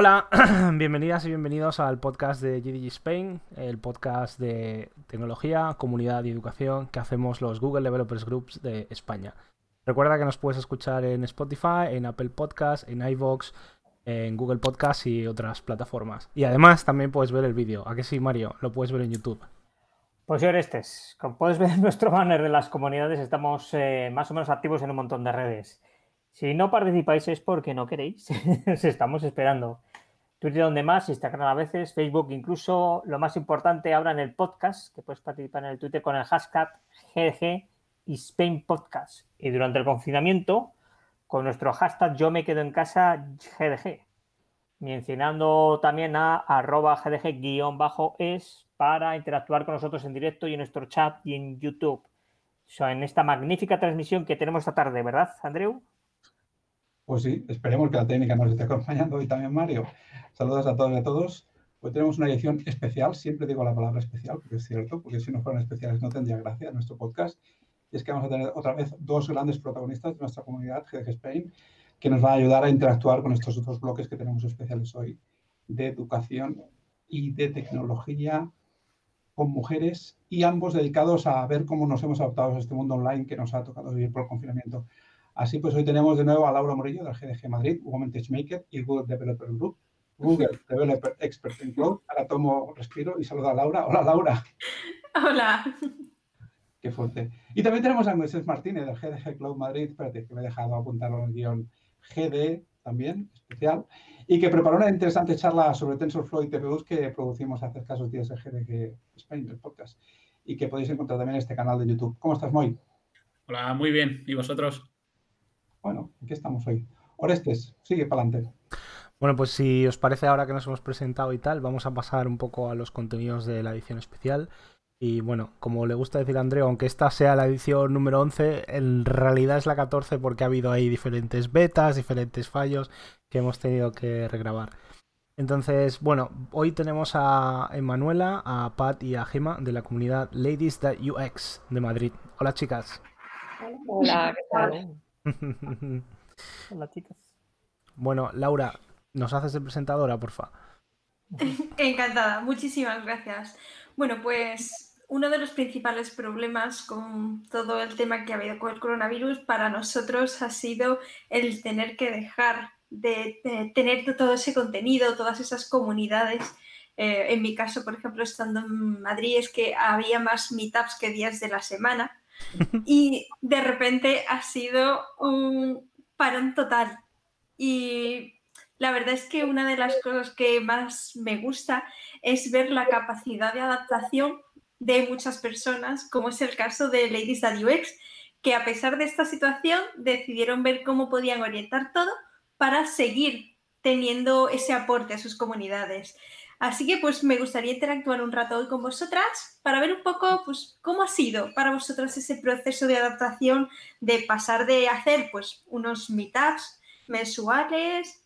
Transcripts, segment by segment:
Hola, bienvenidas y bienvenidos al podcast de GDG Spain, el podcast de tecnología, comunidad y educación que hacemos los Google Developers Groups de España. Recuerda que nos puedes escuchar en Spotify, en Apple Podcasts, en iVoox, en Google Podcasts y otras plataformas. Y además también puedes ver el vídeo. ¿A qué sí, Mario? Lo puedes ver en YouTube. Pues yo Orestes, como puedes ver en nuestro banner de las comunidades, estamos eh, más o menos activos en un montón de redes. Si no participáis es porque no queréis. Os estamos esperando. Twitter donde más, Instagram a veces, Facebook incluso. Lo más importante ahora en el podcast, que puedes participar en el Twitter con el hashtag GDG y Podcast. Y durante el confinamiento, con nuestro hashtag Yo me quedo en casa GDG. Mencionando también a arroba GDG-es para interactuar con nosotros en directo y en nuestro chat y en YouTube. en esta magnífica transmisión que tenemos esta tarde, ¿verdad, Andreu? Pues sí, esperemos que la técnica nos esté acompañando hoy también, Mario. Saludos a todos y a todos. Hoy tenemos una edición especial, siempre digo la palabra especial, porque es cierto, porque si no fueran especiales no tendría gracia nuestro podcast. Y es que vamos a tener otra vez dos grandes protagonistas de nuestra comunidad, GDG Spain, que nos van a ayudar a interactuar con estos otros bloques que tenemos especiales hoy de educación y de tecnología con mujeres y ambos dedicados a ver cómo nos hemos adaptado a este mundo online que nos ha tocado vivir por el confinamiento. Así pues, hoy tenemos de nuevo a Laura Morillo del GDG Madrid, Women Maker y Google Developer Group, Google Developer Expert in Cloud. Ahora tomo respiro y saludo a Laura. Hola, Laura. Hola. Qué fuerte. Y también tenemos a Moisés Martínez del GDG Cloud Madrid. Espérate, que me he dejado apuntarlo en el guion GD también, especial, y que preparó una interesante charla sobre TensorFlow y TPUs que producimos hace escasos días en GDG Spain, el podcast, y que podéis encontrar también en este canal de YouTube. ¿Cómo estás, Moy? Hola, muy bien. ¿Y vosotros? Bueno, aquí estamos hoy. Orestes, sigue para adelante. Bueno, pues si os parece ahora que nos hemos presentado y tal, vamos a pasar un poco a los contenidos de la edición especial. Y bueno, como le gusta decir a Andreu, aunque esta sea la edición número 11, en realidad es la 14 porque ha habido ahí diferentes betas, diferentes fallos que hemos tenido que regrabar. Entonces, bueno, hoy tenemos a Emanuela, a Pat y a Gema de la comunidad Ladies That UX de Madrid. Hola chicas. Hola, ¿qué tal? Hola, chicas. Bueno, Laura, ¿nos haces de presentadora, porfa? Encantada, muchísimas gracias. Bueno, pues uno de los principales problemas con todo el tema que ha habido con el coronavirus para nosotros ha sido el tener que dejar de, tener todo ese contenido, todas esas comunidades. Eh, en mi caso, por ejemplo, estando en Madrid, es que había más meetups que días de la semana y de repente ha sido un parón total. Y la verdad es que una de las cosas que más me gusta es ver la capacidad de adaptación de muchas personas, como es el caso de Ladies at UX, que a pesar de esta situación decidieron ver cómo podían orientar todo para seguir teniendo ese aporte a sus comunidades. Así que pues me gustaría interactuar un rato hoy con vosotras para ver un poco pues cómo ha sido para vosotras ese proceso de adaptación de pasar de hacer pues unos meetups mensuales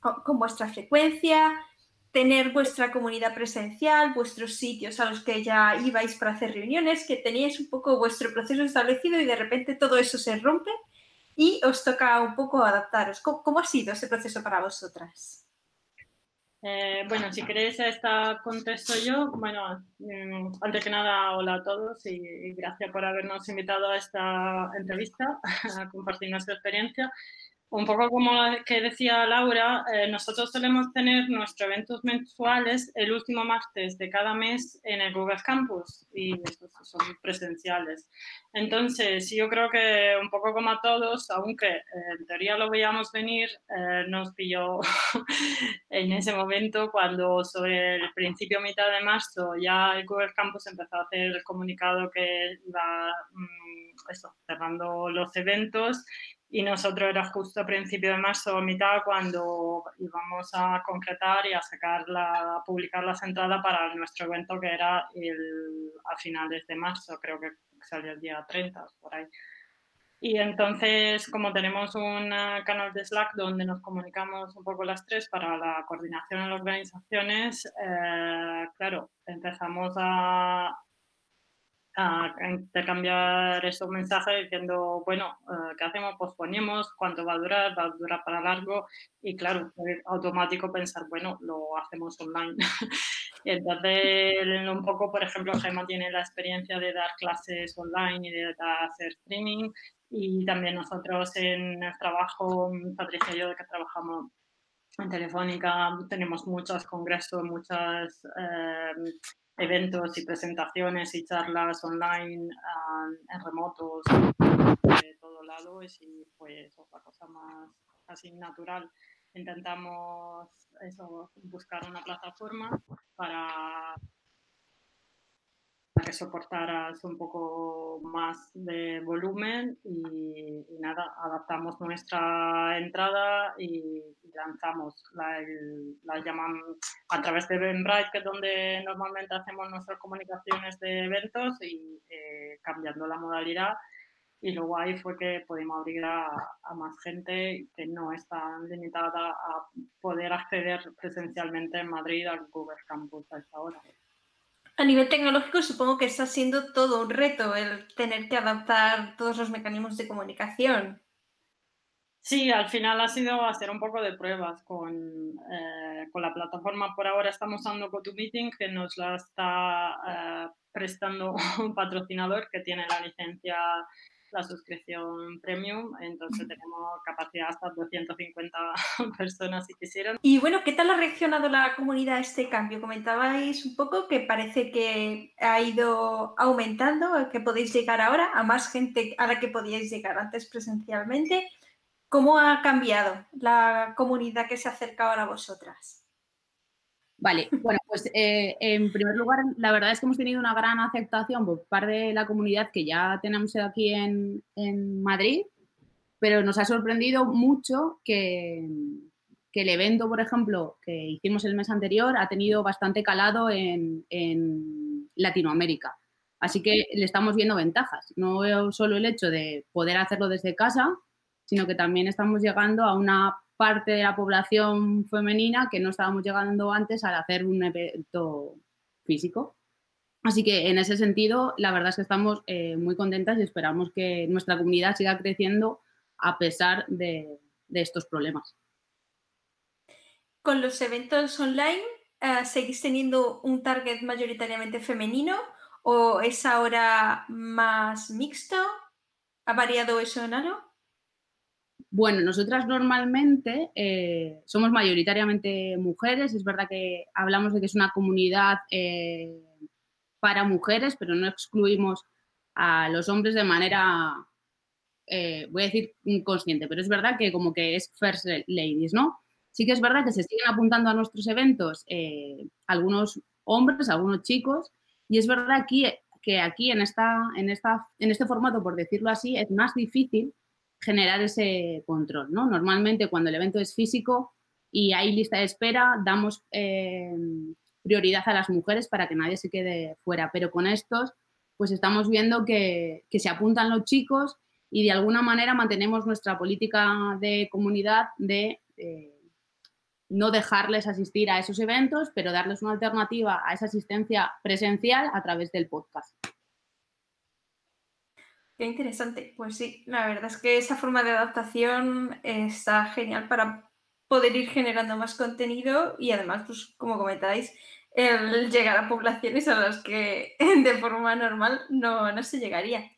con vuestra frecuencia, tener vuestra comunidad presencial, vuestros sitios a los que ya ibais para hacer reuniones, que teníais un poco vuestro proceso establecido y de repente todo eso se rompe y os toca un poco adaptaros. ¿Cómo, ha sido ese proceso para vosotras? Eh, bueno, si queréis esta contesto yo. Bueno, mm, antes que nada, hola a todos y, y gracias por habernos invitado a esta entrevista, a compartir nuestra experiencia. Un poco como que decía Laura, eh, nosotros solemos tener nuestros eventos mensuales el último martes de cada mes en el Google Campus y estos son presenciales. Entonces, yo creo que un poco como a todos, aunque eh, en teoría lo veíamos venir, eh, nos pilló en ese momento cuando sobre el principio, mitad de marzo, ya el Google Campus empezó a hacer el comunicado que iba mm, cerrando los eventos y nosotros era justo a principio de marzo o mitad cuando íbamos a concretar y a sacar la, a publicar las entradas para nuestro evento que era el, a finales de marzo, creo que salió el día 30 por ahí. Y entonces, como tenemos un canal de Slack donde nos comunicamos un poco las tres para la coordinación en las organizaciones, eh, claro, empezamos a, a intercambiar esos mensajes diciendo, bueno, eh, ¿qué hacemos? Posponemos, ¿cuánto va a durar? ¿Va a durar para largo? Y claro, automático pensar, bueno, lo hacemos online. Entonces, un poco, por ejemplo, Gemma tiene la experiencia de dar clases online y de hacer streaming. Y también nosotros en el trabajo, Patricia y yo, que trabajamos en Telefónica, tenemos muchos congresos, muchos eh, eventos y presentaciones y charlas online en remotos de todo lado y pues otra cosa más así natural. Intentamos eso, buscar una plataforma para que soportaras un poco más de volumen y, nada, adaptamos nuestra entrada y, lanzamos. La, la, llaman a través de Eventbrite, que es donde normalmente hacemos nuestras comunicaciones de eventos y eh, cambiando la modalidad. Y luego ahí fue que pudimos abrir a, a más gente que no está limitada a poder acceder presencialmente en Madrid al Google Campus a esta hora. A nivel tecnológico supongo que está siendo todo un reto el tener que adaptar todos los mecanismos de comunicación. Sí, al final ha sido hacer un poco de pruebas con, eh, con la plataforma. Por ahora estamos usando GoToMeeting, que nos la está eh, prestando un patrocinador que tiene la licencia la suscripción premium, entonces tenemos capacidad hasta 250 personas si quisieran. Y bueno, ¿qué tal ha reaccionado la comunidad a este cambio? Comentabais un poco que parece que ha ido aumentando, que podéis llegar ahora a más gente a la que podíais llegar antes presencialmente. ¿Cómo ha cambiado la comunidad que se acerca ahora a vosotras? Vale, bueno, pues eh, en primer lugar, la verdad es que hemos tenido una gran aceptación por parte de la comunidad que ya tenemos aquí en, Madrid, pero nos ha sorprendido mucho que, el evento, por ejemplo, que hicimos el mes anterior, ha tenido bastante calado en, en Latinoamérica. Así que le estamos viendo ventajas, no solo el hecho de poder hacerlo desde casa, sino que también estamos llegando a una parte de la población femenina que no estábamos llegando antes al hacer un evento físico. Así que en ese sentido, la verdad es que estamos eh, muy contentas y esperamos que nuestra comunidad siga creciendo a pesar de, estos problemas. Con los eventos online, eh, ¿seguís teniendo un target mayoritariamente femenino o es ahora más mixto? ¿Ha variado eso en algo? Bueno, nosotras normalmente eh, somos mayoritariamente mujeres. Es verdad que hablamos de que es una comunidad eh, para mujeres, pero no excluimos a los hombres de manera, eh, voy a decir, inconsciente, pero es verdad que como que es first ladies, ¿no? Sí que es verdad que se siguen apuntando a nuestros eventos algunos hombres, algunos chicos, y es verdad aquí, que aquí en, esta, en, esta, en este formato, por decirlo así, es más difícil generar ese control. ¿no? Normalmente cuando el evento es físico y hay lista de espera, damos eh, prioridad a las mujeres para que nadie se quede fuera. Pero con estos, pues estamos viendo que, se apuntan los chicos y de alguna manera mantenemos nuestra política de comunidad de eh, no dejarles asistir a esos eventos, pero darles una alternativa a esa asistencia presencial a través del podcast. Qué interesante. Pues sí, la verdad es que esa forma de adaptación está genial para poder ir generando más contenido y además, pues como comentáis, el llegar a poblaciones a las que de forma normal no, no se llegaría.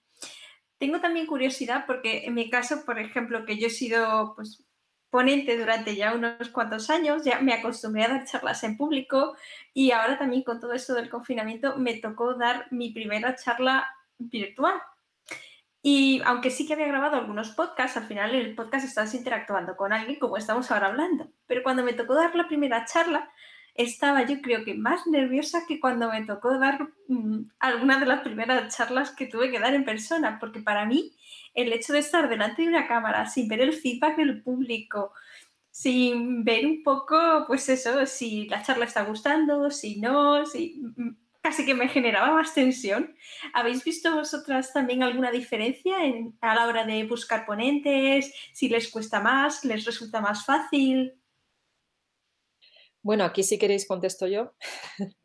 Tengo también curiosidad porque en mi caso, por ejemplo, que yo he sido pues, ponente durante ya unos cuantos años, ya me acostumbré a dar charlas en público y ahora también con todo esto del confinamiento me tocó dar mi primera charla virtual. Y aunque sí que había grabado algunos podcasts, al final el podcast estás interactuando con alguien como estamos ahora hablando. Pero cuando me tocó dar la primera charla, estaba yo creo que más nerviosa que cuando me tocó dar mm, alguna de las primeras charlas que tuve que dar en persona, porque para mí el hecho de estar delante de una cámara sin ver el feedback del público, sin ver un poco, pues eso, si la charla está gustando, si no, si casi que me generaba más tensión. ¿Habéis visto vosotras también alguna diferencia a la hora de buscar ponentes? Si les cuesta más, les resulta más fácil. Bueno, aquí si queréis contesto yo.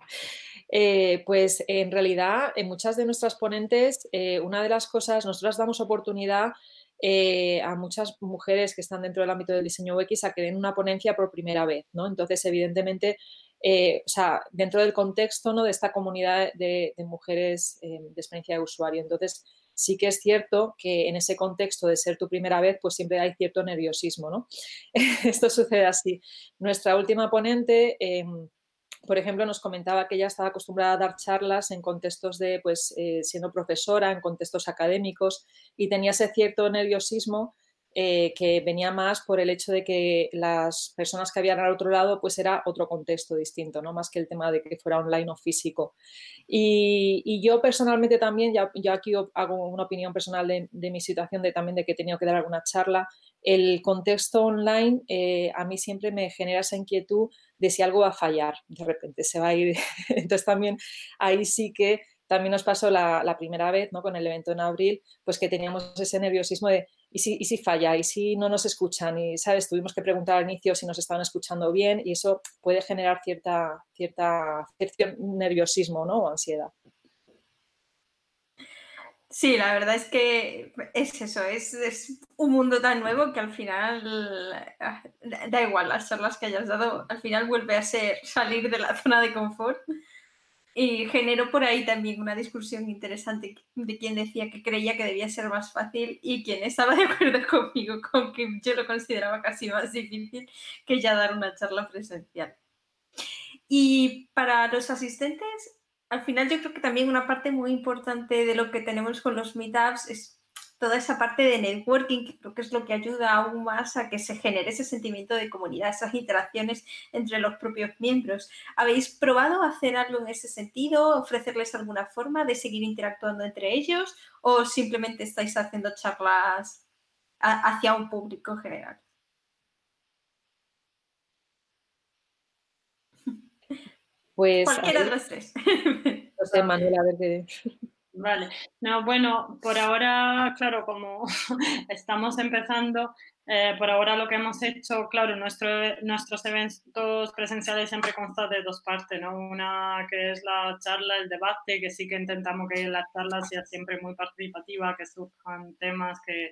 eh, pues en realidad en muchas de nuestras ponentes, eh, una de las cosas, nosotras damos oportunidad eh, a muchas mujeres que están dentro del ámbito del diseño UX a que den una ponencia por primera vez, ¿no? Entonces, evidentemente, o sea, dentro del contexto ¿no? de esta comunidad de, de mujeres de experiencia de usuario. Entonces, sí que es cierto que en ese contexto de ser tu primera vez, pues siempre hay cierto nerviosismo, ¿no? Esto sucede así. Nuestra última ponente... Em, por ejemplo, nos comentaba que ella estaba acostumbrada a dar charlas en contextos de, pues, eh, siendo profesora, en contextos académicos, y tenía ese cierto nerviosismo eh, que venía más por el hecho de que las personas que habían al otro lado pues era otro contexto distinto, ¿no? más que el tema de que fuera online o físico. Y, yo personalmente también, ya, yo aquí hago una opinión personal de, mi situación, de también de que he tenido que dar alguna charla, el contexto online eh, a mí siempre me genera esa inquietud de si algo va a fallar, de repente se va a ir. Entonces también ahí sí que también nos pasó la, la primera vez ¿no? con el evento en abril, pues que teníamos ese nerviosismo de ¿y si, falla? ¿Y si no nos escuchan? Y, ¿sabes? Tuvimos que preguntar al inicio si nos estaban escuchando bien y eso puede generar cierta, cierta, cierto nerviosismo, ¿no? O ansiedad. Sí, la verdad es que es eso, es, es, un mundo tan nuevo que al final ah, da igual las charlas que hayas dado, al final vuelve a ser salir de la zona de confort y generó por ahí también una discusión interesante de quien decía que creía que debía ser más fácil y quien estaba de acuerdo conmigo con que yo lo consideraba casi más difícil que ya dar una charla presencial. Y para los asistentes, al final yo creo que también una parte muy importante de lo que tenemos con los meetups es toda esa parte de networking, que creo que es lo que ayuda aún más a que se genere ese sentimiento de comunidad, esas interacciones entre los propios miembros. ¿Habéis probado hacer algo en ese sentido? ¿Ofrecerles alguna forma de seguir interactuando entre ellos? ¿O simplemente estáis haciendo charlas hacia un público general? Pues, Cualquiera de los tres. No sé, Manuel, a ver qué... Vale, no, bueno, por ahora, claro, como estamos empezando, eh, por ahora lo que hemos hecho, claro, nuestro, nuestros eventos presenciales siempre constan de dos partes, ¿no? Una que es la charla, el debate, que sí que intentamos que la charla sea siempre muy participativa, que surjan temas que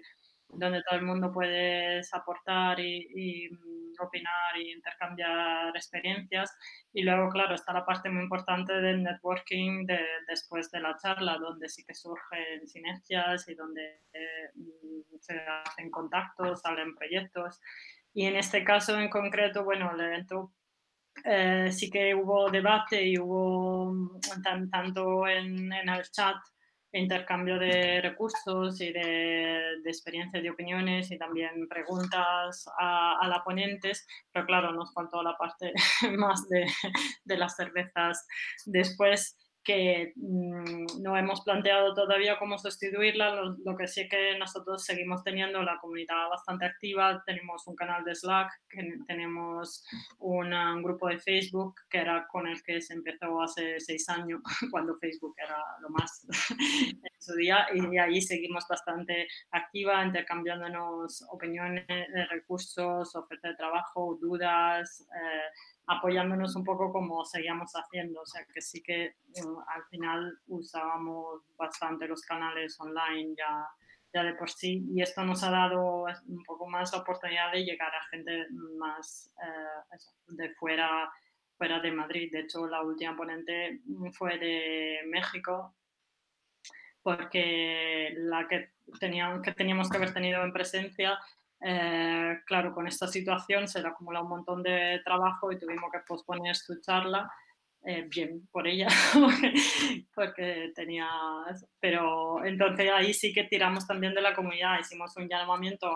donde todo el mundo puede aportar y, mm, opinar y intercambiar experiencias. Y luego, claro, está la parte muy importante del networking de, después de la charla, donde sí que surgen sinergias y donde eh, mm, se hacen contactos, salen proyectos. Y en este caso en concreto, bueno, el evento eh, sí que hubo debate y hubo mm, tanto en el chat intercambio de recursos y de, experiencias y opiniones y también preguntas a, la ponentes, pero claro, nos faltó la parte más de las cervezas después que mm, no hemos planteado todavía cómo sustituirla. Lo, que sí que nosotros seguimos teniendo la comunidad bastante activa. Tenemos un canal de Slack, tenemos un grupo de Facebook que era con el que se empezó hace seis años, cuando Facebook era lo más en su día. Y ahí seguimos bastante activa, intercambiándonos opiniones, recursos, ofertas de trabajo, dudas. Eh, apoyándonos un poco como seguíamos haciendo, o sea que sí que eh, al final usábamos bastante los canales online ya, ya de por sí y esto nos ha dado un poco más la oportunidad de llegar a gente más eh, de fuera, fuera de Madrid. De hecho, la última ponente fue de México porque la que teníamos, que teníamos que haber tenido en presencia eh, claro, con esta situación se le acumula un montón de trabajo y tuvimos que posponer su charla. Eh, bien por ella, porque tenía... Pero entonces ahí sí que tiramos también de la comunidad, hicimos un llamamiento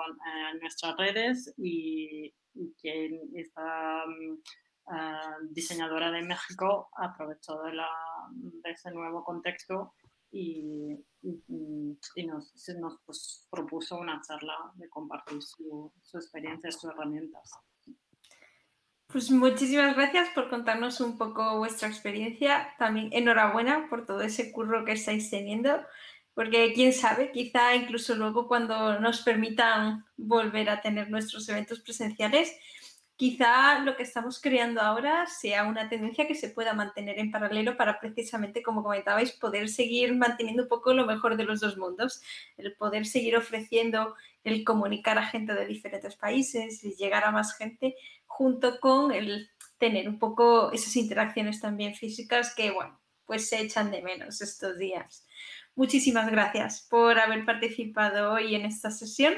en nuestras redes y, quien esta uh, diseñadora de México aprovechó de, la, de ese nuevo contexto y, nos, nos pues, propuso una charla de compartir su, su experiencia, sus herramientas. Pues muchísimas gracias por contarnos un poco vuestra experiencia. También enhorabuena por todo ese curro que estáis teniendo, porque quién sabe, quizá incluso luego cuando nos permitan volver a tener nuestros eventos presenciales, quizá lo que estamos creando ahora sea una tendencia que se pueda mantener en paralelo para precisamente, como comentabais, poder seguir manteniendo un poco lo mejor de los dos mundos, el poder seguir ofreciendo el comunicar a gente de diferentes países y llegar a más gente, junto con el tener un poco esas interacciones también físicas que, bueno, pues se echan de menos estos días. Muchísimas gracias por haber participado hoy en esta sesión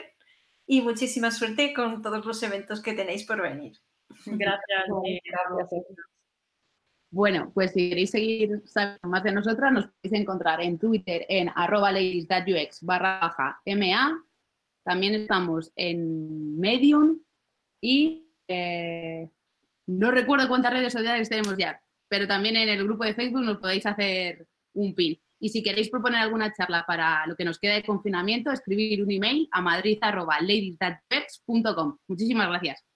y muchísima suerte con todos los eventos que tenéis por venir. Gracias. Bueno, pues si queréis seguir sabiendo más de nosotras, nos podéis encontrar en Twitter en arroba barra baja MA. También estamos en Medium y eh, no recuerdo cuántas redes sociales tenemos ya, pero también en el grupo de Facebook nos podéis hacer un pin. Y si queréis proponer alguna charla para lo que nos queda de confinamiento, escribir un email a madrid.ladiesthatpex.com. Muchísimas gracias.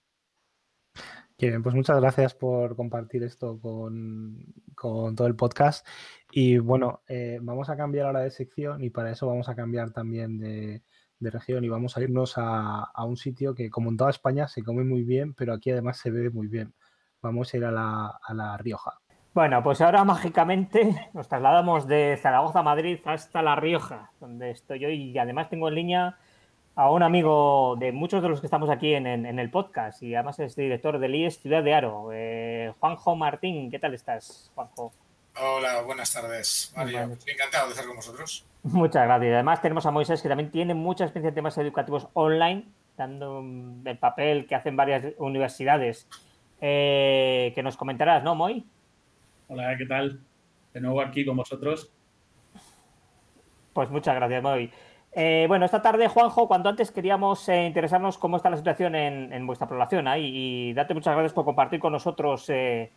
Bien, pues muchas gracias por compartir esto con, todo el podcast. Y bueno, eh, vamos a cambiar ahora de sección y para eso vamos a cambiar también de, región y vamos a irnos a, a, un sitio que como en toda España se come muy bien, pero aquí además se bebe muy bien. Vamos a ir a la, a la Rioja. Bueno, pues ahora mágicamente nos trasladamos de Zaragoza a Madrid hasta La Rioja, donde estoy hoy y además tengo en línea a un amigo de muchos de los que estamos aquí en, el podcast y además es director del IES Ciudad de Aro, eh, Juanjo Martín. ¿Qué tal estás, Juanjo? Hola, buenas tardes, Mario. Encantado de estar con vosotros. Muchas gracias. Además tenemos a Moisés que también tiene mucha experiencia en temas educativos online, dando el papel que hacen varias universidades. Eh, que nos comentarás, ¿no, Moy? Hola, ¿qué tal? De nuevo aquí con vosotros. Pues muchas gracias, Moy. Eh, bueno, esta tarde, Juanjo, cuando antes queríamos eh, interesarnos cómo está la situación en, vuestra población y, date muchas gracias por compartir con nosotros eh,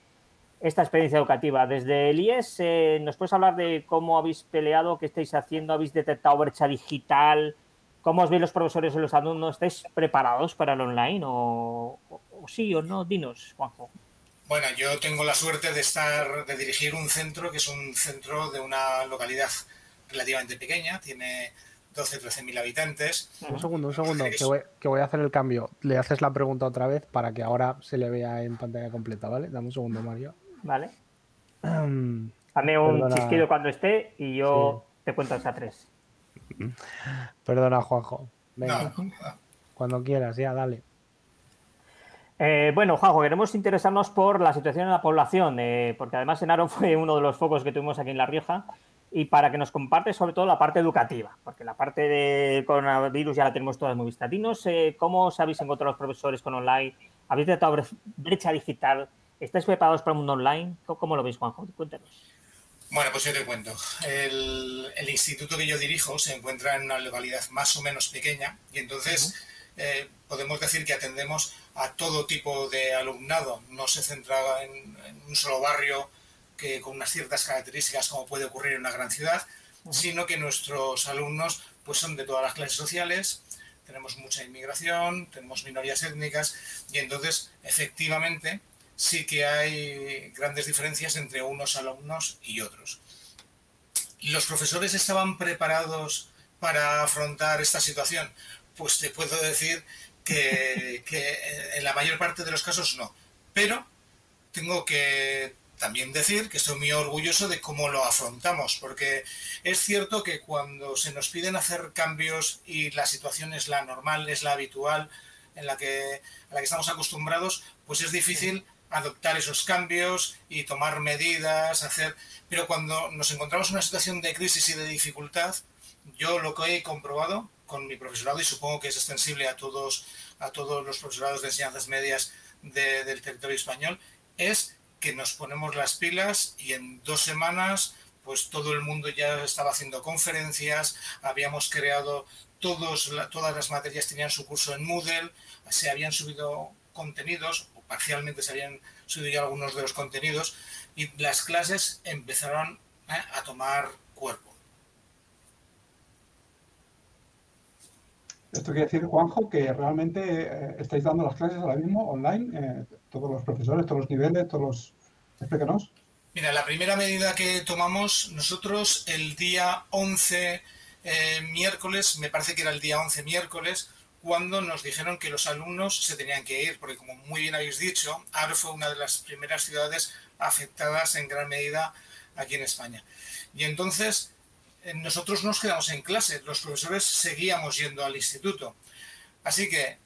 esta experiencia educativa. Desde el IES, ¿nos puedes hablar de cómo habéis peleado, qué estáis haciendo? ¿Habéis detectado brecha digital? ¿Cómo os veis los profesores y los alumnos? ¿Estáis preparados para el online o sí o no? Dinos, Juanjo. Bueno, yo tengo la suerte de estar, de dirigir un centro que es un centro de una localidad relativamente pequeña, tiene 12, 13 mil habitantes. Un segundo, un segundo, que voy, a hacer el cambio. Le haces la pregunta otra vez para que ahora se le vea en pantalla completa, ¿vale? Dame un segundo, Mario. Vale. Dame un chisquido cuando esté y yo te cuento hasta tres. Perdona, Juanjo. Venga. Cuando quieras, ya, dale. Eh, bueno, Juanjo, queremos interesarnos por la situación en la población, eh, porque además Enaro fue uno de los focos que tuvimos aquí en La Rioja, y para que nos comparte sobre todo la parte educativa, porque la parte del coronavirus ya la tenemos todas muy vista. Dinos eh, cómo os habéis encontrado los profesores con online, habéis tratado brecha digital, ¿estáis preparados para el mundo online? ¿Cómo lo veis, Juanjo? Cuéntanos. Bueno, pues yo te cuento. El, instituto que yo dirijo se encuentra en una localidad más o menos pequeña y entonces podemos decir que atendemos a todo tipo de alumnado, no se centra en, un solo barrio que con unas ciertas características como puede ocurrir en una gran ciudad, sino que nuestros alumnos pues son de todas las clases sociales, tenemos mucha inmigración, tenemos minorías étnicas y entonces efectivamente sí que hay grandes diferencias entre unos alumnos y otros. ¿Los profesores estaban preparados para afrontar esta situación? Pues te puedo decir que, en la mayor parte de los casos no. Pero tengo que también decir que estoy muy orgulloso de cómo lo afrontamos, porque es cierto que cuando se nos piden hacer cambios y la situación es la normal, es la habitual, en la que, a la que estamos acostumbrados, pues es difícil adoptar esos cambios y tomar medidas, hacer... Pero cuando nos encontramos en una situación de crisis y de dificultad, yo lo que he comprobado con mi profesorado y supongo que es extensible a todos, a todos los profesorados de enseñanzas medias del territorio español, es que nos ponemos las pilas y en dos semanas pues todo el mundo ya estaba haciendo conferencias, habíamos creado todos, todas las materias tenían su curso en Moodle, se habían subido contenidos, o parcialmente se habían subido ya algunos de los contenidos, y las clases empezaron ¿eh? a tomar cuerpo. Esto quiere decir, Juanjo, que realmente eh, estáis dando las clases ahora mismo online, eh, todos los profesores, todos los niveles, todos los... Explícanos. Mira, la primera medida que tomamos nosotros el día 11 eh, miércoles, me parece que era el día 11 miércoles, cuando nos dijeron que los alumnos se tenían que ir, porque como muy bien habéis dicho, Aro fue una de las primeras ciudades afectadas en gran medida aquí en España. Y entonces nosotros nos quedamos en clase, los profesores seguíamos yendo al instituto. Así que,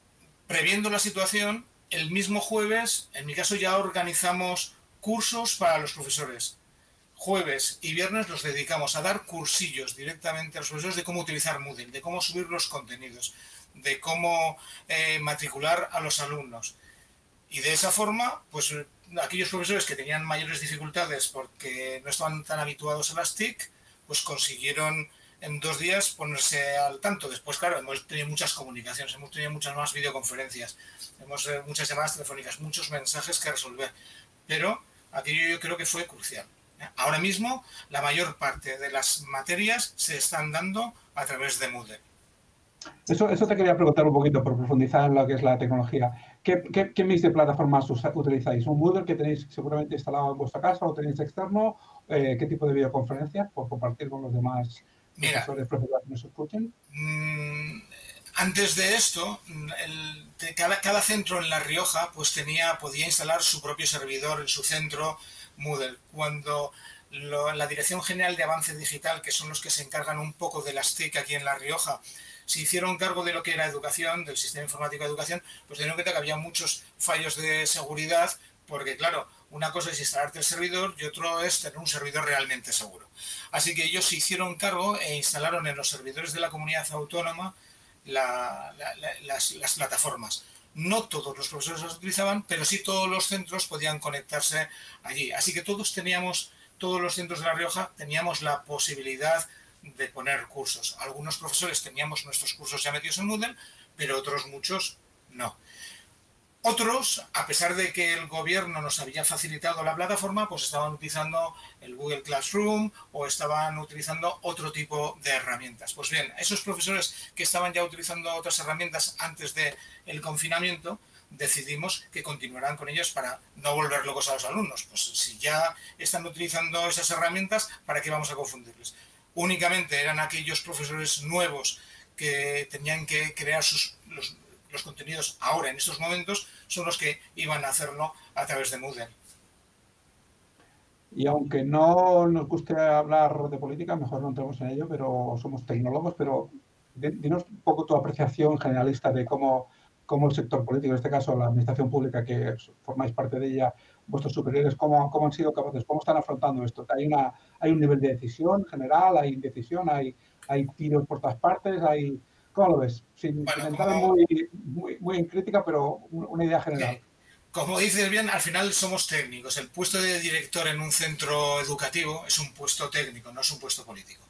previendo la situación, el mismo jueves, en mi caso ya organizamos cursos para los profesores. Jueves y viernes los dedicamos a dar cursillos directamente a los profesores de cómo utilizar Moodle, de cómo subir los contenidos, de cómo eh, matricular a los alumnos. Y de esa forma, pues aquellos profesores que tenían mayores dificultades porque no estaban tan habituados a las TIC, pues consiguieron en dos días ponerse al tanto. Después, claro, hemos tenido muchas comunicaciones, hemos tenido muchas más videoconferencias, hemos eh, muchas llamadas telefónicas, muchos mensajes que resolver. Pero aquello yo creo que fue crucial. Ahora mismo, la mayor parte de las materias se están dando a través de Moodle. Eso, eso te quería preguntar un poquito por profundizar en lo que es la tecnología. ¿Qué, qué, mix de plataformas utilizáis? ¿Un Moodle que tenéis seguramente instalado en vuestra casa o tenéis externo? Eh, ¿Qué tipo de videoconferencias? Por compartir con los demás profesores, profesores que nos escuchen. Mm, antes de esto, cada, cada, centro en La Rioja pues tenía, podía instalar su propio servidor en su centro Moodle. Cuando la Dirección General de Avance Digital, que son los que se encargan un poco de las TIC aquí en La Rioja, se hicieron cargo de lo que era educación, del sistema informático de educación, pues teniendo en cuenta que había muchos fallos de seguridad, porque claro, una cosa es instalarte el servidor y otro es tener un servidor realmente seguro. Así que ellos se hicieron cargo e instalaron en los servidores de la comunidad autónoma las, las plataformas. No todos los profesores las utilizaban, pero sí todos los centros podían conectarse allí. Así que todos teníamos, todos los centros de La Rioja teníamos la posibilidad de poner cursos. Algunos profesores teníamos nuestros cursos ya metidos en Moodle, pero otros muchos no. Otros, a pesar de que el gobierno nos había facilitado la plataforma, pues estaban utilizando el Google Classroom o estaban utilizando otro tipo de herramientas. Pues bien, esos profesores que estaban ya utilizando otras herramientas antes del confinamiento, decidimos que continuarán con ellos para no volver locos a los alumnos. Pues si ya están utilizando esas herramientas, ¿para qué vamos a confundirles? únicamente eran aquellos profesores nuevos que tenían que crear sus, contenidos ahora, en estos momentos, son los que iban a hacerlo a través de Moodle. Y aunque no nos guste hablar de política, mejor no entremos en ello, pero somos tecnólogos, pero dinos un poco tu apreciación generalista de cómo, cómo el sector político, en este caso la administración pública, que formáis parte de ella, vuestros superiores, cómo, cómo han sido capaces, cómo están afrontando esto. Hay, una, hay un nivel de decisión general, hay indecisión, hay, hay tiros por todas partes, hay... ¿Cómo lo ves? Sin, entrar muy, muy, muy, en crítica, pero una idea general. Como dices bien, al final somos técnicos. El puesto de director en un centro educativo es un puesto técnico, no es un puesto político.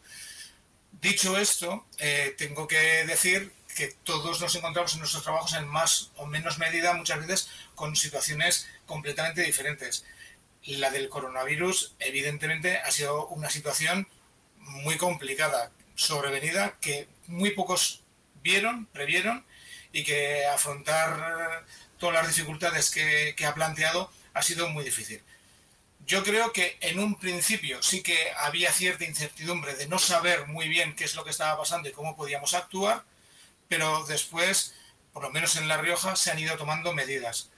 Dicho esto, eh, tengo que decir que todos nos encontramos en nuestros trabajos en más o menos medida, muchas veces, con situaciones completamente diferentes. La del coronavirus, evidentemente, ha sido una situación muy complicada, sobrevenida, que muy pocos vieron, previeron, y que afrontar todas las dificultades que, ha planteado ha sido muy difícil. Yo creo que en un principio sí que había cierta incertidumbre de no saber muy bien qué es lo que estaba pasando y cómo podíamos actuar, pero después, por lo menos en La Rioja, se han ido tomando medidas.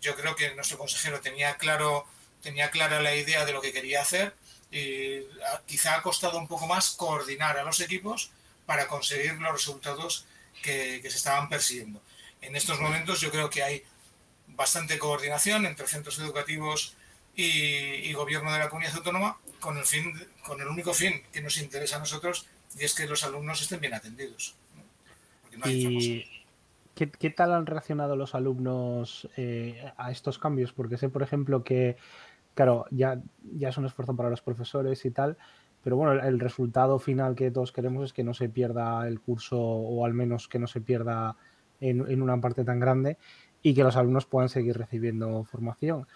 Yo creo que nuestro consejero tenía claro, tenía clara la idea de lo que quería hacer y quizá ha costado un poco más coordinar a los equipos para conseguir los resultados que, se estaban persiguiendo. En estos momentos yo creo que hay bastante coordinación entre centros educativos y, y, gobierno de la comunidad autónoma con el fin con el único fin que nos interesa a nosotros y es que los alumnos estén bien atendidos. ¿Y ¿qué, tal han reaccionado los alumnos eh, a estos cambios? Porque sé, por ejemplo, que, claro, ya, ya es un esfuerzo para los profesores y tal, pero bueno, el, resultado final que todos queremos es que no se pierda el curso o al menos que no se pierda en, una parte tan grande y que los alumnos puedan seguir recibiendo formación.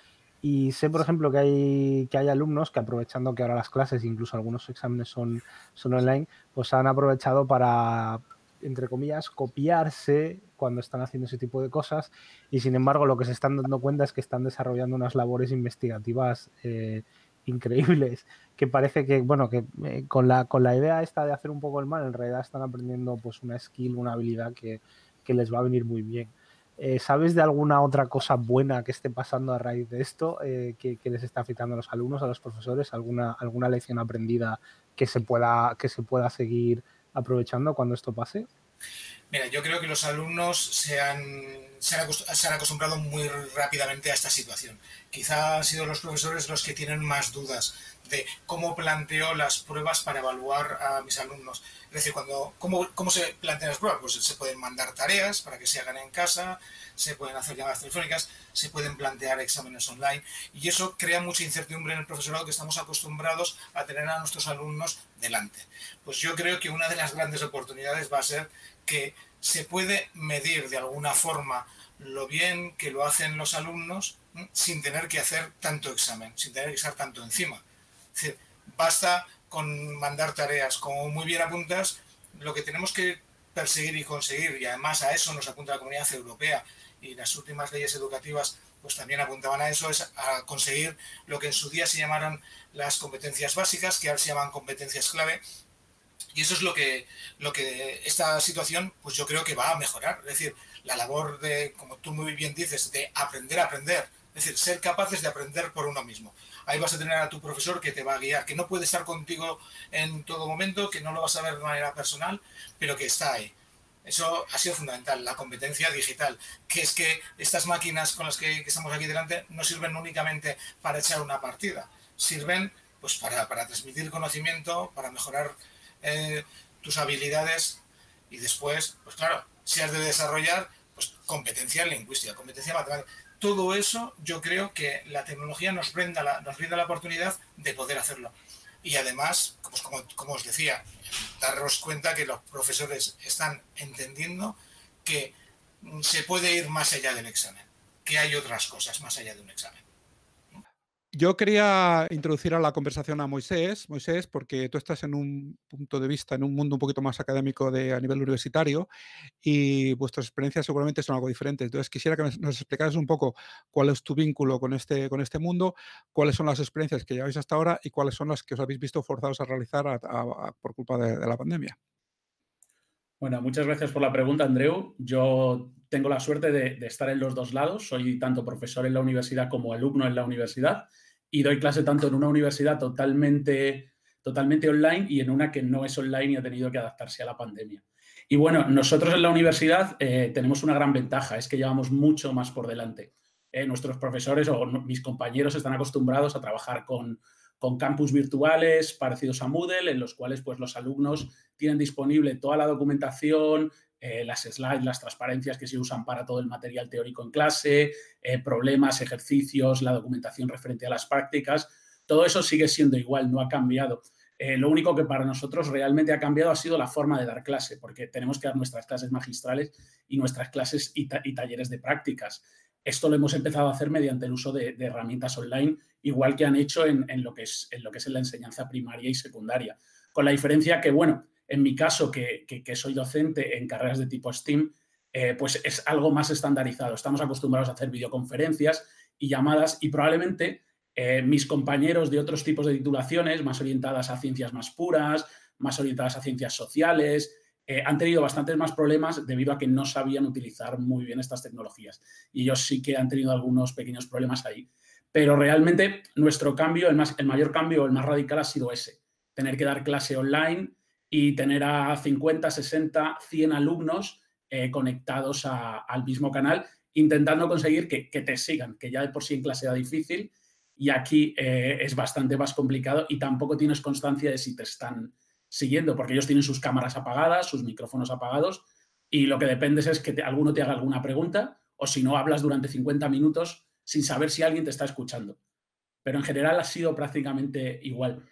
Y sé, por ejemplo, que hay, que hay alumnos que aprovechando que ahora las clases, incluso algunos exámenes son, son online, pues han aprovechado para, entre comillas, copiarse cuando están haciendo ese tipo de cosas y sin embargo lo que se están dando cuenta es que están desarrollando unas labores investigativas eh, increíbles que parece que, bueno, que eh, con, la, con la idea esta de hacer un poco el mal en realidad están aprendiendo pues una skill, una habilidad que, que les va a venir muy bien. Eh, ¿Sabes de alguna otra cosa buena que esté pasando a raíz de esto eh, que, les está afectando a los alumnos, a los profesores? ¿Alguna, alguna lección aprendida que se, pueda, que se pueda seguir aprovechando cuando esto pase? Mira, yo creo que los alumnos se han, se han, acostumbrado muy rápidamente a esta situación. Quizá han sido los profesores los que tienen más dudas de cómo planteo las pruebas para evaluar a mis alumnos. Es decir, cuando, ¿cómo, ¿cómo se plantean las pruebas? Pues se pueden mandar tareas para que se hagan en casa, se pueden hacer llamadas telefónicas, se pueden plantear exámenes online y eso crea mucha incertidumbre en el profesorado que estamos acostumbrados a tener a nuestros alumnos delante. Pues yo creo que una de las grandes oportunidades va a ser que se puede medir de alguna forma lo bien que lo hacen los alumnos sin tener que hacer tanto examen, sin tener que estar tanto encima. Basta con mandar tareas, como muy bien apuntas, lo que tenemos que perseguir y conseguir, y además a eso nos apunta la comunidad europea y las últimas leyes educativas pues también apuntaban a eso, es a conseguir lo que en su día se llamaron las competencias básicas, que ahora se llaman competencias clave, y eso es lo que, lo que esta situación, pues yo creo que va a mejorar. Es decir, la labor de, como tú muy bien dices, de aprender a aprender, es decir, ser capaces de aprender por uno mismo ahí vas a tener a tu profesor que te va a guiar, que no puede estar contigo en todo momento, que no lo vas a ver de manera personal, pero que está ahí. Eso ha sido fundamental, la competencia digital, que es que estas máquinas con las que, estamos aquí delante no sirven únicamente para echar una partida, sirven pues para, transmitir conocimiento, para mejorar eh, tus habilidades y después, pues claro, si has de desarrollar pues competencia lingüística, competencia matemática todo eso yo creo que la tecnología nos brinda la, nos brinda la oportunidad de poder hacerlo. Y además, pues como, como os decía, daros cuenta que los profesores están entendiendo que se puede ir más allá del examen, que hay otras cosas más allá de un examen. Yo quería introducir a la conversación a Moisés, Moisés, porque tú estás en un punto de vista, en un mundo un poquito más académico de, a nivel universitario y vuestras experiencias seguramente son algo diferentes. Entonces, quisiera que nos explicaras un poco cuál es tu vínculo con este, con este mundo, cuáles son las experiencias que lleváis hasta ahora y cuáles son las que os habéis visto forzados a realizar por culpa de, la pandemia. Bueno, muchas gracias por la pregunta, Andreu. Yo tengo la suerte de, de, estar en los dos lados. Soy tanto profesor en la universidad como alumno en la universidad y doy clase tanto en una universidad totalmente, totalmente online y en una que no es online y ha tenido que adaptarse a la pandemia. Y bueno, nosotros en la universidad eh, tenemos una gran ventaja, es que llevamos mucho más por delante. Eh, nuestros profesores o mis compañeros están acostumbrados a trabajar con, con campus virtuales parecidos a Moodle, en los cuales pues, los alumnos tienen disponible toda la documentación, eh, las slides, las transparencias que se usan para todo el material teórico en clase, eh, problemas, ejercicios, la documentación referente a las prácticas, todo eso sigue siendo igual, no ha cambiado. Eh, lo único que para nosotros realmente ha cambiado ha sido la forma de dar clase, porque tenemos que dar nuestras clases magistrales y nuestras clases y, talleres de prácticas. Esto lo hemos empezado a hacer mediante el uso de, herramientas online, igual que han hecho en, lo que es, en lo que es en la enseñanza primaria y secundaria. Con la diferencia que, bueno, en mi caso, que, soy docente en carreras de tipo STEAM, eh, pues es algo más estandarizado. Estamos acostumbrados a hacer videoconferencias y llamadas y probablemente eh, mis compañeros de otros tipos de titulaciones, más orientadas a ciencias más puras, más orientadas a ciencias sociales, eh, han tenido bastantes más problemas debido a que no sabían utilizar muy bien estas tecnologías. Y ellos sí que han tenido algunos pequeños problemas ahí. Pero realmente nuestro cambio, el, más, el mayor cambio, el más radical ha sido ese. Tener que dar clase online y tener a 50, 60, 100 alumnos eh, conectados al mismo canal, intentando conseguir que, te sigan, que ya de por sí en clase era difícil y aquí eh, es bastante más complicado y tampoco tienes constancia de si te están siguiendo, porque ellos tienen sus cámaras apagadas, sus micrófonos apagados y lo que dependes es que alguno te haga alguna pregunta o si no hablas durante 50 minutos sin saber si alguien te está escuchando. Pero en general ha sido prácticamente igual.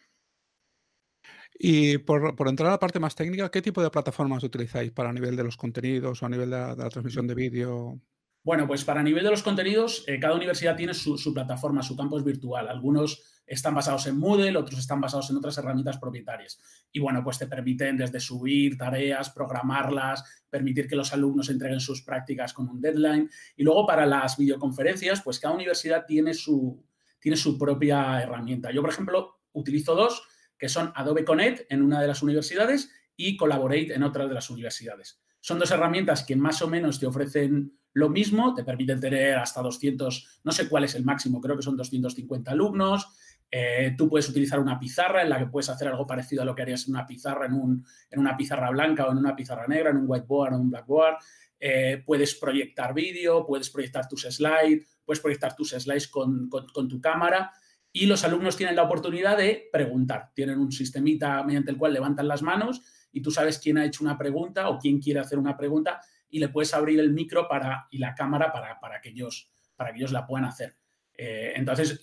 Y por, entrar a la parte más técnica, ¿qué tipo de plataformas utilizáis para nivel de los contenidos o a nivel de la, transmisión de vídeo? Bueno, pues para nivel de los contenidos, eh, cada universidad tiene su, plataforma, su campus virtual. Algunos están basados en Moodle, otros están basados en otras herramientas propietarias. Y bueno, pues te permiten desde subir tareas, programarlas, permitir que los alumnos entreguen sus prácticas con un deadline. Y luego para las videoconferencias, pues cada universidad tiene su, tiene su propia herramienta. Yo, por ejemplo, utilizo dos que son Adobe Connect en una de las universidades y Collaborate en otra de las universidades. Son dos herramientas que más o menos te ofrecen lo mismo, te permiten tener hasta 200, no sé cuál es el máximo, creo que son 250 alumnos. Eh, tú puedes utilizar una pizarra en la que puedes hacer algo parecido a lo que harías en una pizarra, en, un, en una pizarra blanca o en una pizarra negra, en un whiteboard o en un blackboard. Eh, puedes proyectar vídeo, puedes proyectar tus slides, puedes proyectar tus slides con, con, tu cámara y los alumnos tienen la oportunidad de preguntar. Tienen un sistemita mediante el cual levantan las manos y tú sabes quién ha hecho una pregunta o quién quiere hacer una pregunta y le puedes abrir el micro para, y la cámara para, para, que, ellos, para que ellos la puedan hacer. Eh, entonces,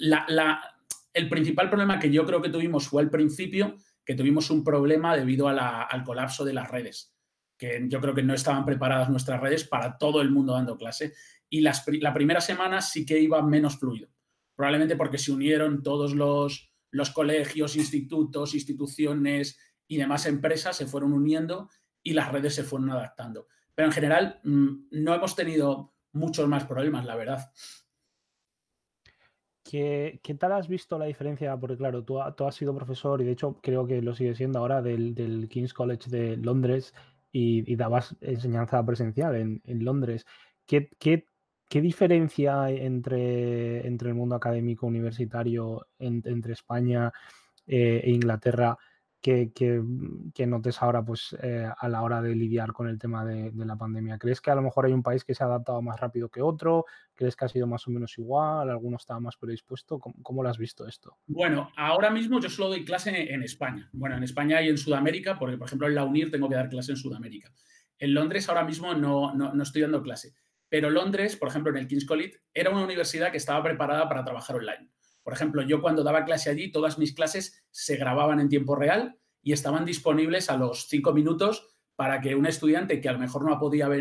el principal problema que yo creo que tuvimos fue al principio, que tuvimos un problema debido al colapso de las redes, que yo creo que no estaban preparadas nuestras redes para todo el mundo dando clase. Y las, la primera semana sí que iba menos fluido, probablemente porque se unieron todos los, los colegios, institutos, instituciones y demás empresas, se fueron uniendo y las redes se fueron adaptando. Pero en general mm, no hemos tenido muchos más problemas, la verdad. ¿Qué, tal has visto la diferencia? Porque claro, tú, has sido profesor y de hecho creo que lo sigue siendo ahora del, King's College de Londres y, dabas enseñanza presencial en, Londres. ¿Qué, diferencia hay entre, entre el mundo académico universitario entre España eh, e Inglaterra que, notes ahora pues, eh, a la hora de lidiar con el tema de, la pandemia? ¿Crees que a lo mejor hay un país que se ha adaptado más rápido que otro? ¿Crees que ha sido más o menos igual? ¿Alguno estaba más predispuesto? ¿Cómo, lo has visto esto? Bueno, ahora mismo yo solo doy clase en, España. Bueno, en España y en Sudamérica, porque por ejemplo en la UNIR tengo que dar clase en Sudamérica. En Londres ahora mismo no, no, no estoy dando clase. Pero Londres, por ejemplo, en el King's College, era una universidad que estaba preparada para trabajar online. Por ejemplo, yo cuando daba clase allí, todas mis clases se grababan en tiempo real y estaban disponibles a los cinco minutos para que un estudiante que a lo mejor no,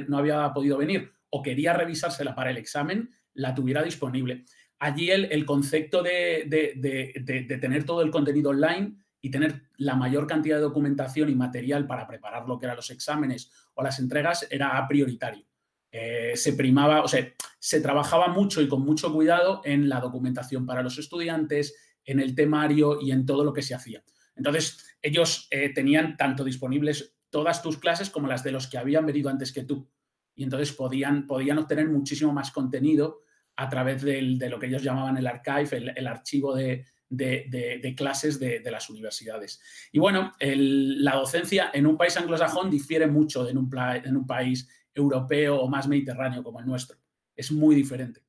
no había podido venir o quería revisársela para el examen, la tuviera disponible. Allí el, concepto de, de, tener todo el contenido online y tener la mayor cantidad de documentación y material para preparar lo que eran los exámenes o las entregas era prioritario. Eh, se primaba, o sea, se trabajaba mucho y con mucho cuidado en la documentación para los estudiantes, en el temario y en todo lo que se hacía. Entonces, ellos eh, tenían tanto disponibles todas tus clases como las de los que habían venido antes que tú. Y entonces podían, podían obtener muchísimo más contenido a través de lo que ellos llamaban el archive, el, archivo de, clases de, las universidades. Y bueno, la docencia en un país anglosajón difiere mucho de en un, en un país europeo o más mediterráneo como el nuestro. Es muy diferente.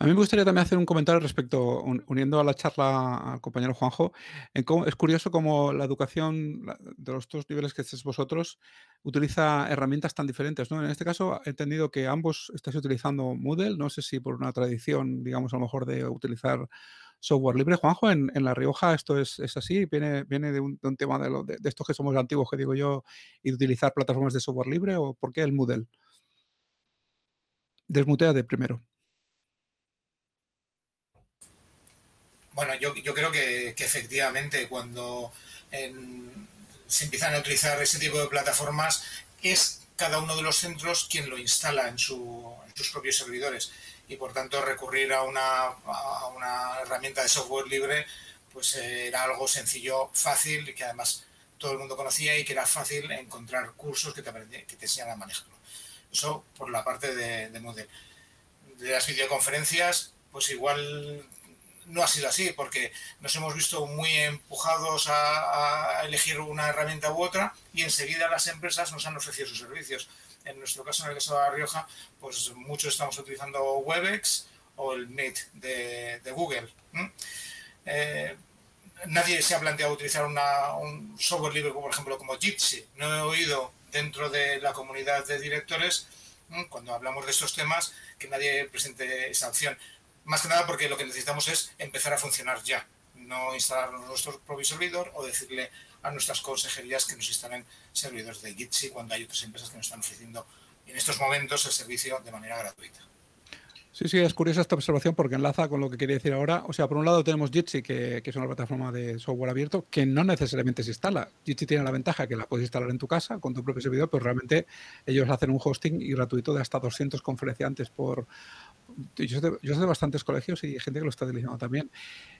A mí me gustaría también hacer un comentario respecto, uniendo a la charla al compañero Juanjo, es curioso cómo la educación de los dos niveles que estéis vosotros utiliza herramientas tan diferentes. ¿no? En este caso he entendido que ambos estáis utilizando Moodle, no sé si por una tradición, digamos, a lo mejor de utilizar software libre. Juanjo, en, La Rioja esto es, así, viene, viene de, un, tema de, de, estos que somos antiguos, que digo yo, y de utilizar plataformas de software libre, o por qué el Moodle? Desmutea de primero. Bueno, yo, creo que, efectivamente cuando se empiezan a utilizar ese tipo de plataformas es cada uno de los centros quien lo instala en, sus propios servidores y por tanto recurrir a una, herramienta de software libre pues era algo sencillo, fácil y que además todo el mundo conocía y que era fácil encontrar cursos que te, que te enseñan a manejarlo. Eso por la parte de, de Moodle. De las videoconferencias, pues igual no ha sido así, porque nos hemos visto muy empujados a, elegir una herramienta u otra y enseguida las empresas nos han ofrecido sus servicios. En nuestro caso, en el caso de La Rioja, pues muchos estamos utilizando Webex o el Meet de, Google. Eh, nadie se ha planteado utilizar un software libre, por ejemplo como Jitsi. No he oído dentro de la comunidad de directores, cuando hablamos de estos temas, que nadie presente esa opción. Más que nada porque lo que necesitamos es empezar a funcionar ya, no instalar nuestro propio servidor o decirle a nuestras consejerías que nos instalen servidores de Jitsi cuando hay otras empresas que nos están ofreciendo en estos momentos el servicio de manera gratuita. Sí, sí, es curiosa esta observación porque enlaza con lo que quería decir ahora. O sea, por un lado tenemos Jitsi, que, es una plataforma de software abierto que no necesariamente se instala. Jitsi tiene la ventaja que la puedes instalar en tu casa con tu propio servidor, pero realmente ellos hacen un hosting y gratuito de hasta 200 conferenciantes por, yo sé, de, bastantes colegios y gente que lo está utilizando también.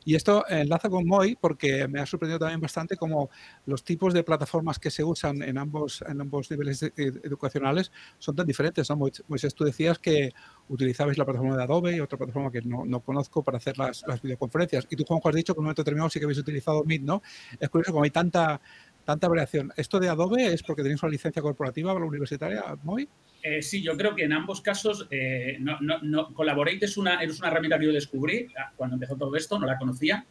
Y esto enlaza con Moy porque me ha sorprendido también bastante como los tipos de plataformas que se usan en ambos, en ambos niveles educacionales son tan diferentes. ¿no? Moisés, tú decías que utilizabais la plataforma de Adobe y otra plataforma que no, no conozco para hacer las, las, videoconferencias. Y tú, Juanjo, has dicho que en un momento determinado sí que habéis utilizado Meet, ¿no? Es curioso como hay tanta, tanta variación. ¿Esto de Adobe es porque tenéis una licencia corporativa para la universitaria, Moy? Eh, sí, yo creo que en ambos casos eh, no, no, Collaborate es una, es una herramienta que yo descubrí ah, cuando empezó todo esto, no la conocía,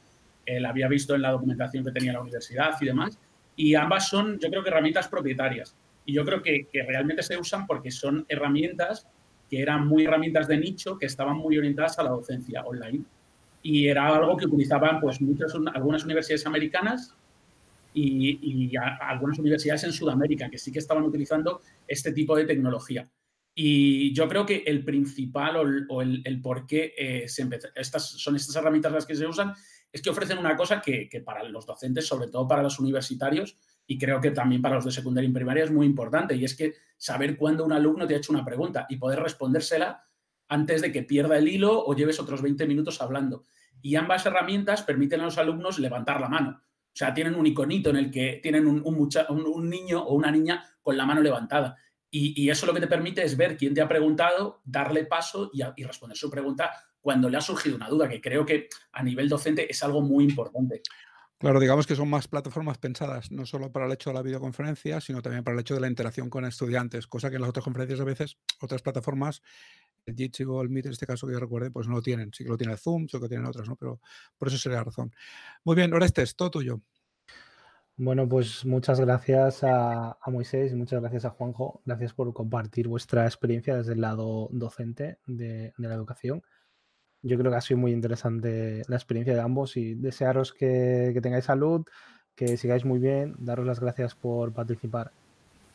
eh, la había visto en la documentación que tenía la universidad y demás, y ambas son, yo creo que herramientas propietarias. Y yo creo que, que realmente se usan porque son herramientas que eran muy herramientas de nicho, que estaban muy orientadas a la docencia online. Y era algo que utilizaban pues muchas, algunas universidades americanas y, algunas universidades en Sudamérica que sí que estaban utilizando este tipo de tecnología. Y yo creo que el principal o el, por qué eh, se estas, son estas herramientas las que se usan es que ofrecen una cosa que, para los docentes, sobre todo para los universitarios, y creo que también para los de secundaria y primaria es muy importante, y es que saber cuándo un alumno te ha hecho una pregunta y poder respondérsela antes de que pierda el hilo o lleves otros 20 minutos hablando. Y ambas herramientas permiten a los alumnos levantar la mano. O sea, tienen un iconito en el que tienen un, un, niño o una niña con la mano levantada. Y, eso lo que te permite es ver quién te ha preguntado, darle paso y, responder su pregunta cuando le ha surgido una duda, que creo que a nivel docente es algo muy importante. Claro, digamos que son más plataformas pensadas no solo para el hecho de la videoconferencia, sino también para el hecho de la interacción con estudiantes, cosa que en las otras conferencias a veces otras plataformas, el Jitsi o en este caso que yo recuerde, pues no lo tienen. Sí que lo tiene el Zoom, sí que tienen otras, ¿no? Pero por eso sería la razón. Muy bien, Orestes, todo tuyo. Bueno, pues muchas gracias a, Moisés y muchas gracias a Juanjo. Gracias por compartir vuestra experiencia desde el lado docente de, la educación. Yo creo que ha sido muy interesante la experiencia de ambos y desearos que, tengáis salud, que sigáis muy bien, daros las gracias por participar.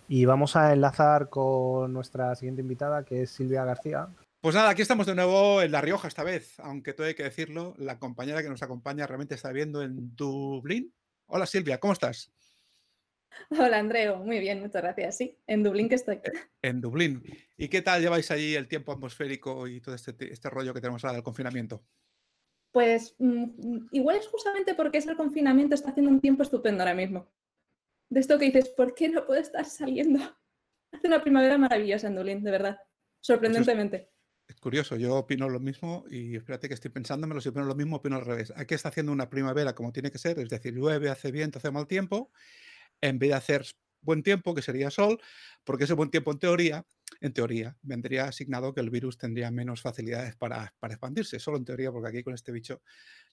Y vamos a enlazar con nuestra siguiente invitada, que es Silvia García. Pues nada, aquí estamos de nuevo en La Rioja esta vez, aunque todo hay que decirlo, la compañera que nos acompaña realmente está viviendo en Dublín, Hola Silvia, ¿cómo estás? Hola Andreo, muy bien, muchas gracias. Sí, en Dublín que estoy. Eh, en Dublín. ¿Y qué tal lleváis allí el tiempo atmosférico y todo este, este rollo que tenemos ahora del confinamiento? Pues mm, igual es justamente porque es el confinamiento, está haciendo un tiempo estupendo ahora mismo. De esto que dices, ¿por qué no puedo estar saliendo? Hace una primavera maravillosa en Dublín, de verdad. Sorprendentemente. Es curioso, yo opino lo mismo y espérate que estoy pensándomelo, si opino lo mismo, opino al revés. Aquí está haciendo una primavera como tiene que ser, es decir, llueve, hace viento, hace mal tiempo, en vez de hacer buen tiempo, que sería sol, porque ese buen tiempo en teoría en teoría, vendría asignado que el virus tendría menos facilidades para, expandirse, solo en teoría, porque aquí con este bicho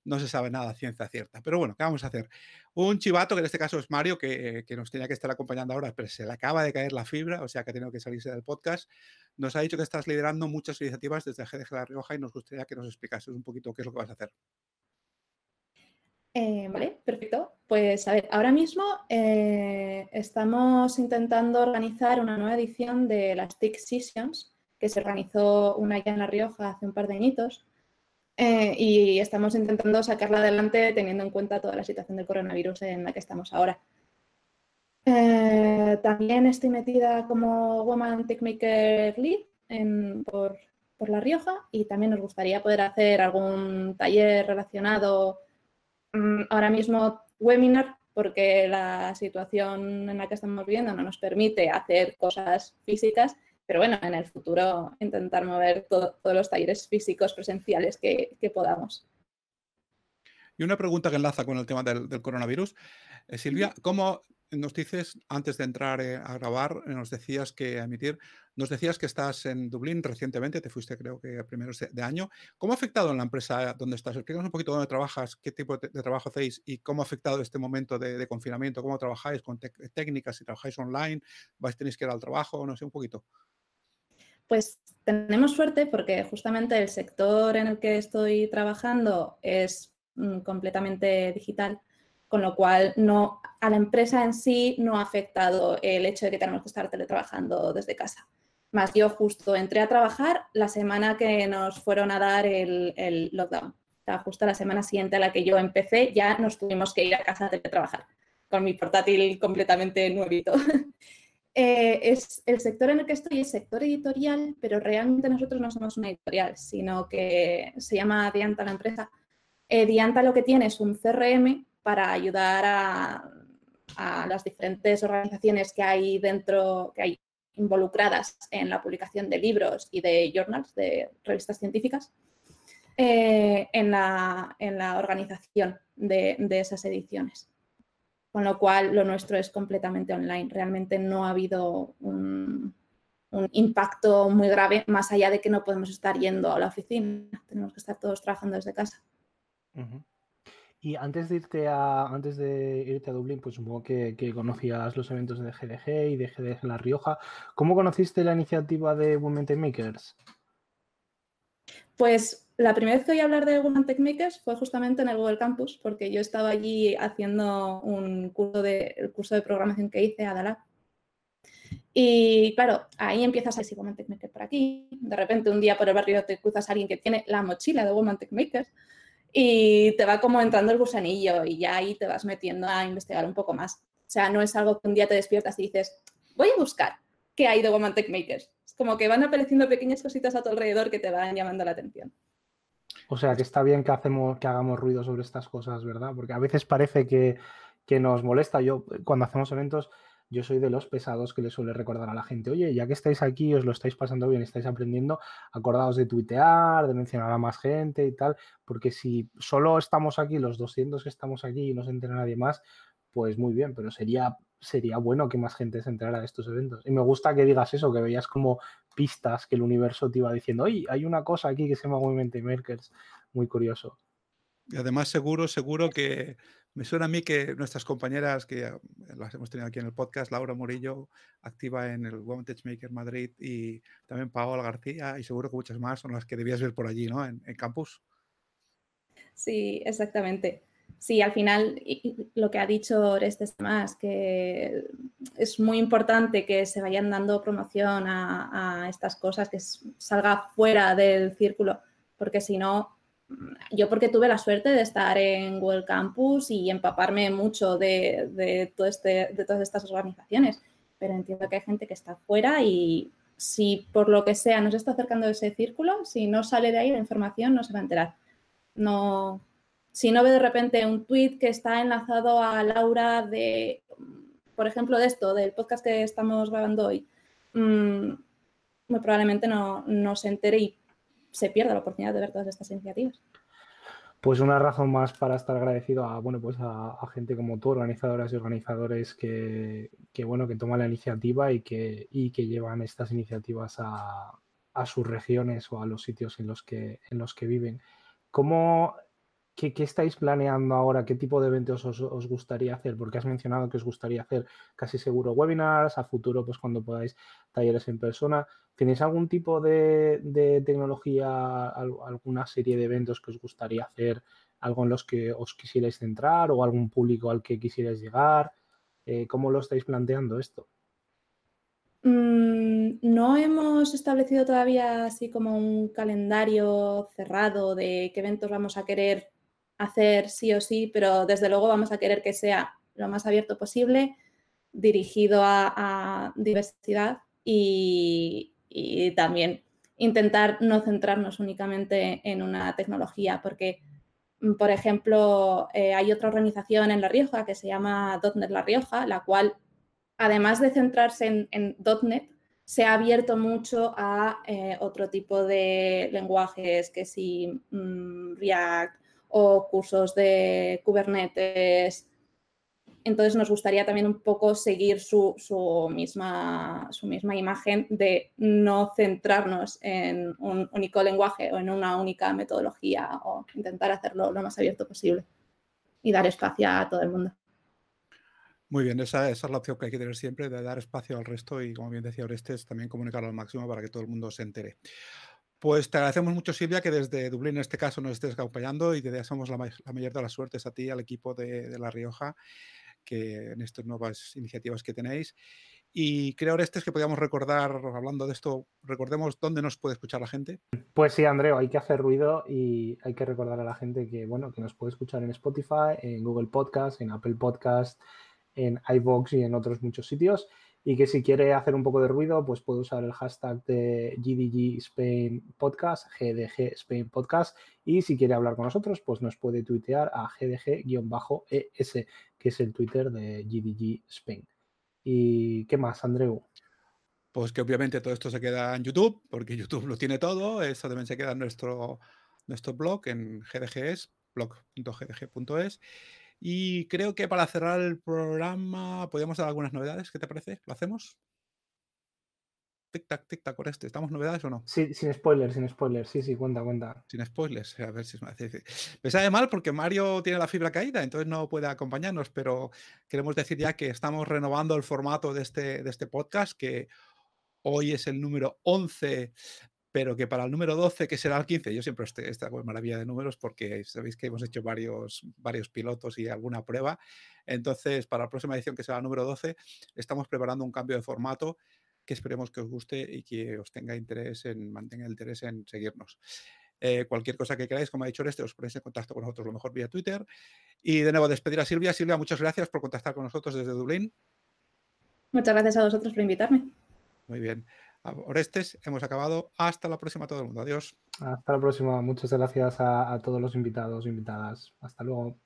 no se sabe nada ciencia cierta. Pero bueno, ¿qué vamos a hacer? Un chivato, que en este caso es Mario, que, nos tenía que estar acompañando ahora, pero se le acaba de caer la fibra, o sea que ha tenido que salirse del podcast, nos ha dicho que estás liderando muchas iniciativas desde GDG La Rioja y nos gustaría que nos explicases un poquito qué es lo que vas a hacer. Eh, vale, perfecto. Pues a ver, ahora mismo eh, estamos intentando organizar una nueva edición de las TIC Sessions, que se organizó una ya en La Rioja hace un par de añitos, eh, y estamos intentando sacarla adelante teniendo en cuenta toda la situación del coronavirus en la que estamos ahora. también estoy metida como Woman Maker Lead por, por La Rioja y también nos gustaría poder hacer algún taller relacionado Mm, ahora mismo webinar porque la situación en la que estamos viviendo no nos permite hacer cosas físicas, pero bueno, en el futuro intentar mover todos los talleres físicos presenciales que, podamos. Y una pregunta que enlaza con el tema del, coronavirus. Eh, Silvia, ¿cómo nos dices, antes de entrar eh, a grabar, nos decías que a emitir, nos decías que estás en Dublín recientemente, te fuiste creo que a primeros de, año. ¿Cómo ha afectado en la empresa donde estás? Explícanos un poquito dónde trabajas, qué tipo de, trabajo hacéis y cómo ha afectado este momento de, confinamiento, cómo trabajáis con técnicas, si trabajáis online, vais tenéis que ir al trabajo, no sé, un poquito. Pues tenemos suerte porque justamente el sector en el que estoy trabajando es mm, completamente digital con lo cual no, a la empresa en sí no ha afectado el hecho de que tenemos que estar teletrabajando desde casa. Más yo justo entré a trabajar la semana que nos fueron a dar el, lockdown. O justo la semana siguiente a la que yo empecé ya nos tuvimos que ir a casa a teletrabajar, con mi portátil completamente nuevito. Eh, es el sector en el que estoy es sector editorial, pero realmente nosotros no somos una editorial, sino que se llama Dianta la empresa. Eh, Dianta lo que tiene es un CRM para ayudar a, las diferentes organizaciones que hay dentro, que hay involucradas en la publicación de libros y de journals, de revistas científicas, eh, en, la, en, la, organización de, de, esas ediciones. Con lo cual, lo nuestro es completamente online. Realmente no ha habido un, un impacto muy grave, más allá de que no podemos estar yendo a la oficina. Tenemos que estar todos trabajando desde casa. Uh -huh. Y antes de irte a antes de irte a Dublín, pues supongo que, que, conocías los eventos de GDG y de GDG La Rioja. ¿Cómo conociste la iniciativa de Women Makers? Pues la primera vez que oí hablar de Women Tech Makers fue justamente en el Google Campus, porque yo estaba allí haciendo un curso de, el curso de programación que hice, Adala. Y claro, ahí empiezas a decir Women Tech Makers por aquí. De repente un día por el barrio te cruzas a alguien que tiene la mochila de Women Tech Makers y te va como entrando el gusanillo y ya ahí te vas metiendo a investigar un poco más. O sea, no es algo que un día te despiertas y dices, voy a buscar qué hay de Woman Tech Makers. Es como que van apareciendo pequeñas cositas a tu alrededor que te van llamando la atención. O sea, que está bien que, hacemos, que hagamos ruido sobre estas cosas, ¿verdad? Porque a veces parece que, que nos molesta. Yo, cuando hacemos eventos, yo soy de los pesados que le suele recordar a la gente, oye, ya que estáis aquí, os lo estáis pasando bien, estáis aprendiendo, acordaos de tuitear, de mencionar a más gente y tal, porque si solo estamos aquí, los 200 que estamos aquí y no se entera nadie más, pues muy bien, pero sería, sería bueno que más gente se enterara de estos eventos. Y me gusta que digas eso, que veías como pistas que el universo te iba diciendo, oye, hay una cosa aquí que se llama Movement Makers, muy curioso. Y además seguro, seguro que me suena a mí que nuestras compañeras que las hemos tenido aquí en el podcast, Laura Murillo, activa en el Women Tech Maker Madrid y también Paola García y seguro que muchas más son las que debías ver por allí, ¿no? En, en campus. Sí, exactamente. Sí, al final lo que ha dicho Orestes más, que es muy importante que se vayan dando promoción a, estas cosas, que salga fuera del círculo, porque si no, yo porque tuve la suerte de estar en Google Campus y empaparme mucho de, de, todo este, de todas estas organizaciones, pero entiendo que hay gente que está fuera y si por lo que sea no se está acercando a ese círculo, si no sale de ahí la información no se va a enterar. No, si no ve de repente un tweet que está enlazado a Laura de, por ejemplo, de esto, del podcast que estamos grabando hoy, mmm, muy probablemente no, no se entere y se pierda la oportunidad de ver todas estas iniciativas. Pues una razón más para estar agradecido a, bueno, pues a gente como tú, organizadoras y organizadores que, que, bueno, que toman la iniciativa y que, y que llevan estas iniciativas a, a, sus regiones o a los sitios en los que, en los que viven. ¿Cómo, qué, estáis planeando ahora? ¿Qué tipo de eventos os, gustaría hacer? Porque has mencionado que os gustaría hacer casi seguro webinars, a futuro, pues cuando podáis, talleres en persona. ¿Tenéis algún tipo de, de, tecnología, alguna serie de eventos que os gustaría hacer, algo en los que os quisierais centrar o algún público al que quisierais llegar? Eh, ¿Cómo lo estáis planteando esto? Mm, no hemos establecido todavía así como un calendario cerrado de qué eventos vamos a querer hacer sí o sí, pero desde luego vamos a querer que sea lo más abierto posible, dirigido a, diversidad y, también intentar no centrarnos únicamente en una tecnología, porque, mm, por ejemplo, eh, hay otra organización en La Rioja que se llama .NET La Rioja, la cual, además de centrarse en, en se ha abierto mucho a eh, otro tipo de lenguajes, que si mmm, React o cursos de Kubernetes, entonces nos gustaría también un poco seguir su, su, misma, su misma imagen de no centrarnos en un único lenguaje o en una única metodología o intentar hacerlo lo más abierto posible y dar espacio a todo el mundo. Muy bien, esa, esa, es la opción que hay que tener siempre, de dar espacio al resto y, como bien decía Orestes, también comunicarlo al máximo para que todo el mundo se entere. Pues te agradecemos mucho, Silvia, que desde Dublín en este caso nos estés acompañando y te deseamos la, mayor de las suertes a ti y al equipo de, de La Rioja que en estas nuevas iniciativas que tenéis. Y creo, Orestes, que podíamos recordar, hablando de esto, recordemos dónde nos puede escuchar la gente. Pues sí, Andreo, hay que hacer ruido y hay que recordar a la gente que, bueno, que nos puede escuchar en Spotify, en Google Podcast, en Apple Podcast, en iVoox y en otros muchos sitios. y que si quiere hacer un poco de ruido, pues puede usar el hashtag de GDG Spain Podcast, GDG Spain Podcast, y si quiere hablar con nosotros, pues nos puede tuitear a GDG-ES, que es el Twitter de GDG Spain. ¿Y qué más, Andreu? Pues que obviamente todo esto se queda en YouTube, porque YouTube lo tiene todo. Esto también se queda en nuestro, nuestro blog, en GDGS, blog.gdg.es. Y creo que para cerrar el programa podríamos dar algunas novedades. ¿Qué te parece? ¿Lo hacemos? Tic-tac, tic-tac, por este. ¿Estamos novedades o no? Sí, sin spoilers, sin spoilers. Sí, sí, cuenta, cuenta. Sin spoilers. A ver si me hace. Me sabe mal porque Mario tiene la fibra caída, entonces no puede acompañarnos, pero queremos decir ya que estamos renovando el formato de este, de este podcast, que hoy es el número 11 pero que para el número 12, que será el 15, yo siempre estoy esta maravilla de números porque sabéis que hemos hecho varios, varios pilotos y alguna prueba. Entonces, para la próxima edición, que será el número 12, estamos preparando un cambio de formato que esperemos que os guste y que os tenga interés en, mantenga el interés en seguirnos. Eh, cualquier cosa que queráis, como ha dicho este, os ponéis en contacto con nosotros lo mejor vía Twitter. Y de nuevo, despedir a Silvia. Silvia, muchas gracias por contactar con nosotros desde Dublín. Muchas gracias a vosotros por invitarme. Muy bien. Orestes, hemos acabado. Hasta la próxima todo el mundo. Adiós. Hasta la próxima. Muchas gracias a, todos los invitados invitadas. Hasta luego.